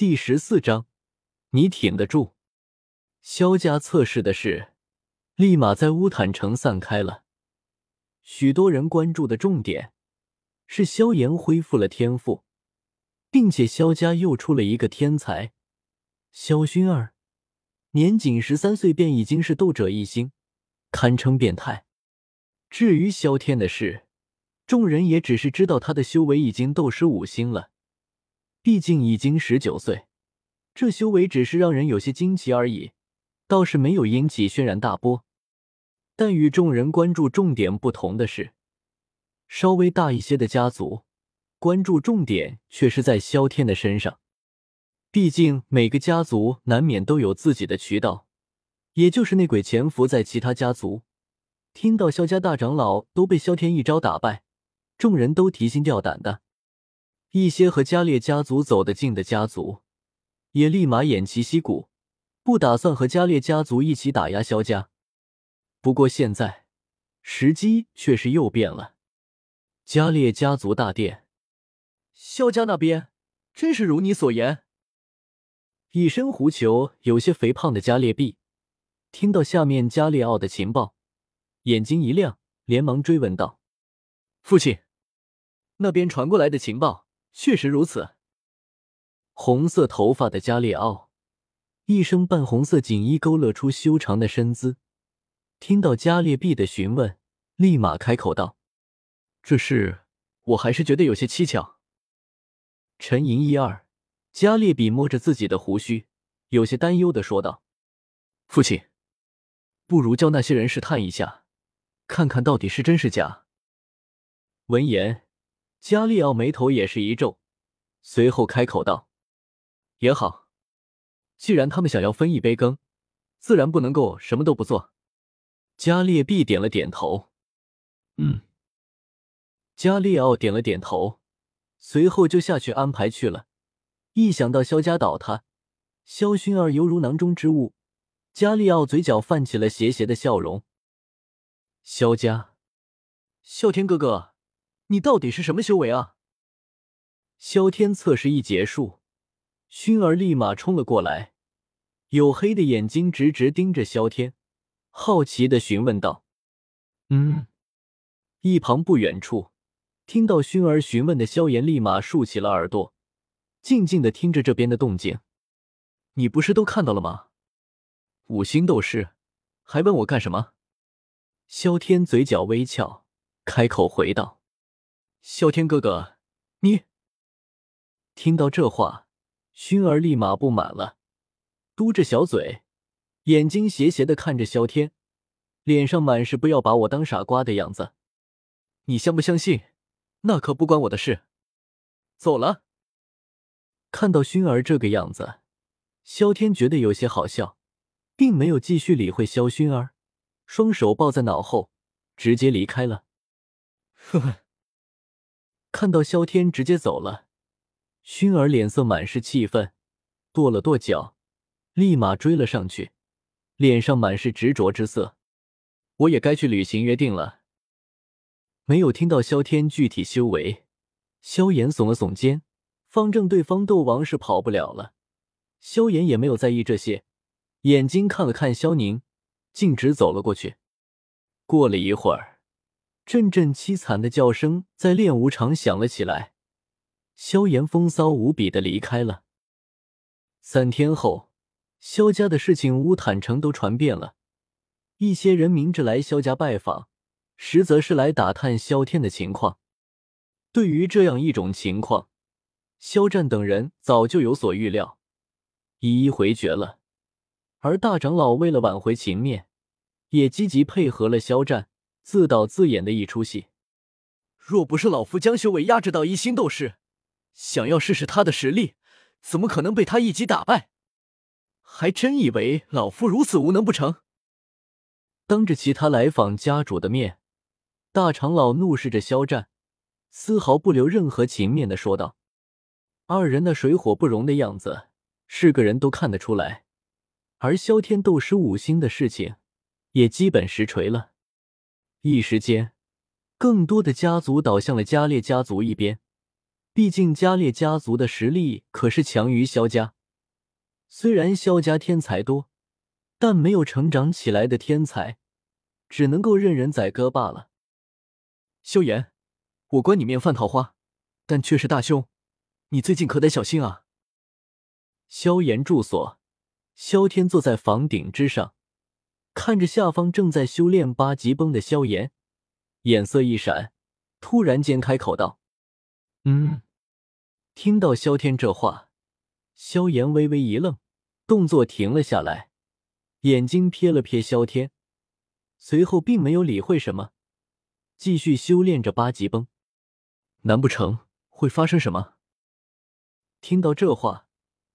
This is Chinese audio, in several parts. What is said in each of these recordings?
第十四章，你挺得住。萧家测试的事，立马在乌坦城散开了。许多人关注的重点是萧炎恢复了天赋，并且萧家又出了一个天才萧薰儿，年仅十三岁便已经是斗者一星，堪称变态。至于萧天的事，众人也只是知道他的修为已经斗师五星了，毕竟已经十九岁，这修为只是让人有些惊奇而已，倒是没有引起轩然大波。但与众人关注重点不同的是，稍微大一些的家族关注重点却是在萧天的身上。毕竟每个家族难免都有自己的渠道，也就是内鬼潜伏在其他家族。听到萧家大长老都被萧天一招打败，众人都提心吊胆的。一些和加列家族走得近的家族，也立马偃旗息鼓，不打算和加列家族一起打压萧家。不过现在时机却是又变了。加列家族大殿，萧家那边真是如你所言。一身狐裘、有些肥胖的加列毕，听到下面加列奥的情报，眼睛一亮，连忙追问道：“父亲，那边传过来的情报确实如此。”红色头发的加列奥，一身半红色锦衣勾勒出修长的身姿，听到加列毕的询问，立马开口道：“这事我还是觉得有些蹊跷。”沉吟一二。加列比摸着自己的胡须，有些担忧的说道：“父亲，不如叫那些人试探一下，看看到底是真是假。”闻言，加利奥眉头也是一皱，随后开口道：“也好，既然他们想要分一杯羹，自然不能够什么都不做。”加列毕点了点头：“嗯。”加利奥点了点头，随后就下去安排去了。一想到萧家倒塌，萧薰儿犹如囊中之物，加利奥嘴角泛起了邪邪的笑容。萧家，啸天哥哥，你到底是什么修为啊？萧天测试一结束，薰儿立马冲了过来，黝黑的眼睛直直盯着萧天，好奇的询问道：“嗯？”一旁不远处，听到薰儿询问的萧炎立马竖起了耳朵。静静的听着这边的动静，你不是都看到了吗？五星斗士，还问我干什么？萧天嘴角微翘，开口回道：“萧天哥哥，你……”听到这话，薰儿立马不满了，嘟着小嘴，眼睛斜斜的看着萧天，脸上满是不要把我当傻瓜的样子。你相不相信？那可不关我的事。走了。看到薰儿这个样子，萧天觉得有些好笑，并没有继续理会萧薰儿，双手抱在脑后，直接离开了。呵呵，看到萧天直接走了，薰儿脸色满是气愤，跺了跺脚，立马追了上去，脸上满是执着之色。我也该去履行约定了。没有听到萧天具体修为，萧炎耸了耸肩。方正对方斗王是跑不了了，萧炎也没有在意这些，眼睛看了看萧宁，径直走了过去。过了一会儿，阵阵凄惨的叫声在练武场响了起来，萧炎风骚无比的离开了。三天后，萧家的事情乌坦城都传遍了，一些人明着来萧家拜访，实则是来打探萧天的情况。对于这样一种情况，肖战等人早就有所预料，一一回绝了。而大长老为了挽回情面，也积极配合了肖战，自导自演的一出戏。若不是老夫将修为压制到一星斗士，想要试试他的实力，怎么可能被他一击打败？还真以为老夫如此无能不成？当着其他来访家主的面，大长老怒视着肖战，丝毫不留任何情面的说道。二人那水火不容的样子，是个人都看得出来。而萧天斗师五星的事情，也基本实锤了。一时间，更多的家族倒向了加列家族一边，毕竟加列家族的实力可是强于萧家。虽然萧家天才多，但没有成长起来的天才，只能够任人宰割罢了。萧炎，我观你面泛桃花，但却是大凶，你最近可得小心啊！萧炎住所，萧天坐在房顶之上，看着下方正在修炼八级崩的萧炎，眼色一闪，突然间开口道：“嗯。”听到萧天这话，萧炎微微一愣，动作停了下来，眼睛瞥了瞥萧天，随后并没有理会什么，继续修炼着八级崩。难不成会发生什么？听到这话，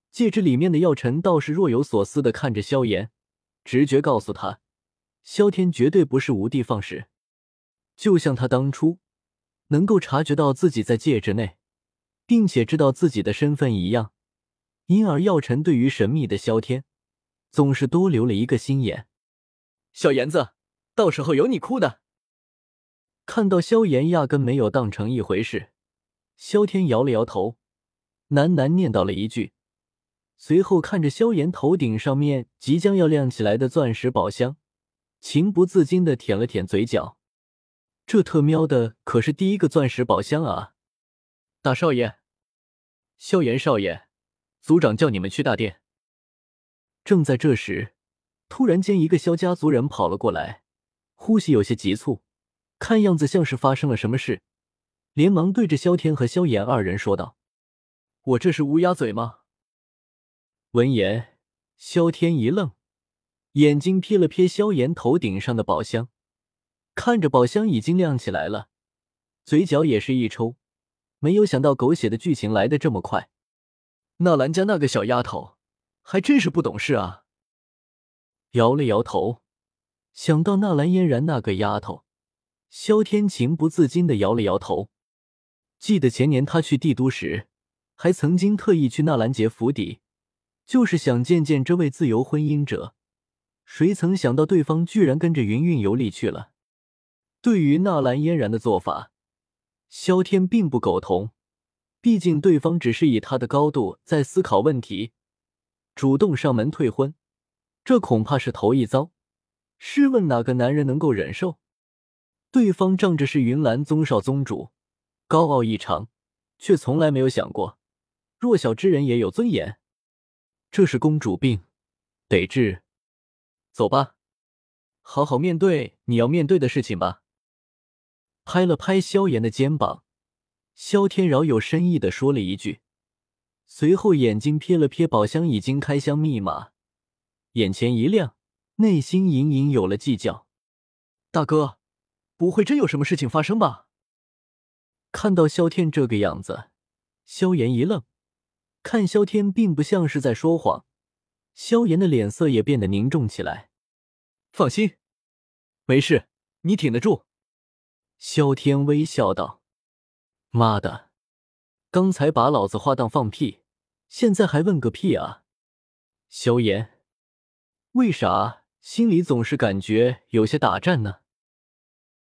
戒指里面的药尘倒是若有所思的看着萧炎，直觉告诉他，萧天绝对不是无的放矢，就像他当初能够察觉到自己在戒指内。并且知道自己的身份一样，因而药尘对于神秘的萧天总是多留了一个心眼。小炎子，到时候有你哭的。看到萧炎压根没有当成一回事，萧天摇了摇头，喃喃念叨了一句，随后看着萧炎头顶上面即将要亮起来的钻石宝箱，情不自禁的舔了舔嘴角。这特喵的可是第一个钻石宝箱啊！大少爷，萧炎少爷，族长叫你们去大殿。正在这时，突然间，一个萧家族人跑了过来，呼吸有些急促，看样子像是发生了什么事，连忙对着萧天和萧炎二人说道：“我这是乌鸦嘴吗？”闻言，萧天一愣，眼睛瞥了瞥萧炎头顶上的宝箱，看着宝箱已经亮起来了，嘴角也是一抽。没有想到狗血的剧情来的这么快，纳兰家那个小丫头还真是不懂事啊！摇了摇头，想到纳兰嫣然那个丫头，萧天情不自禁的摇了摇头。记得前年他去帝都时，还曾经特意去纳兰杰府邸，就是想见见这位自由婚姻者。谁曾想到对方居然跟着云韵游历去了。对于纳兰嫣然的做法。萧天并不苟同，毕竟对方只是以他的高度在思考问题，主动上门退婚，这恐怕是头一遭。试问哪个男人能够忍受？对方仗着是云岚宗少宗主，高傲异常，却从来没有想过弱小之人也有尊严。这是公主病，得治。走吧，好好面对你要面对的事情吧。拍了拍萧炎的肩膀，萧天饶有深意的说了一句，随后眼睛瞥了瞥宝箱已经开箱密码，眼前一亮，内心隐隐有了计较。大哥，不会真有什么事情发生吧？看到萧天这个样子，萧炎一愣，看萧天并不像是在说谎，萧炎的脸色也变得凝重起来。放心，没事，你挺得住。萧天微笑道：“妈的，刚才把老子话当放屁，现在还问个屁啊！”萧炎，为啥心里总是感觉有些打颤呢？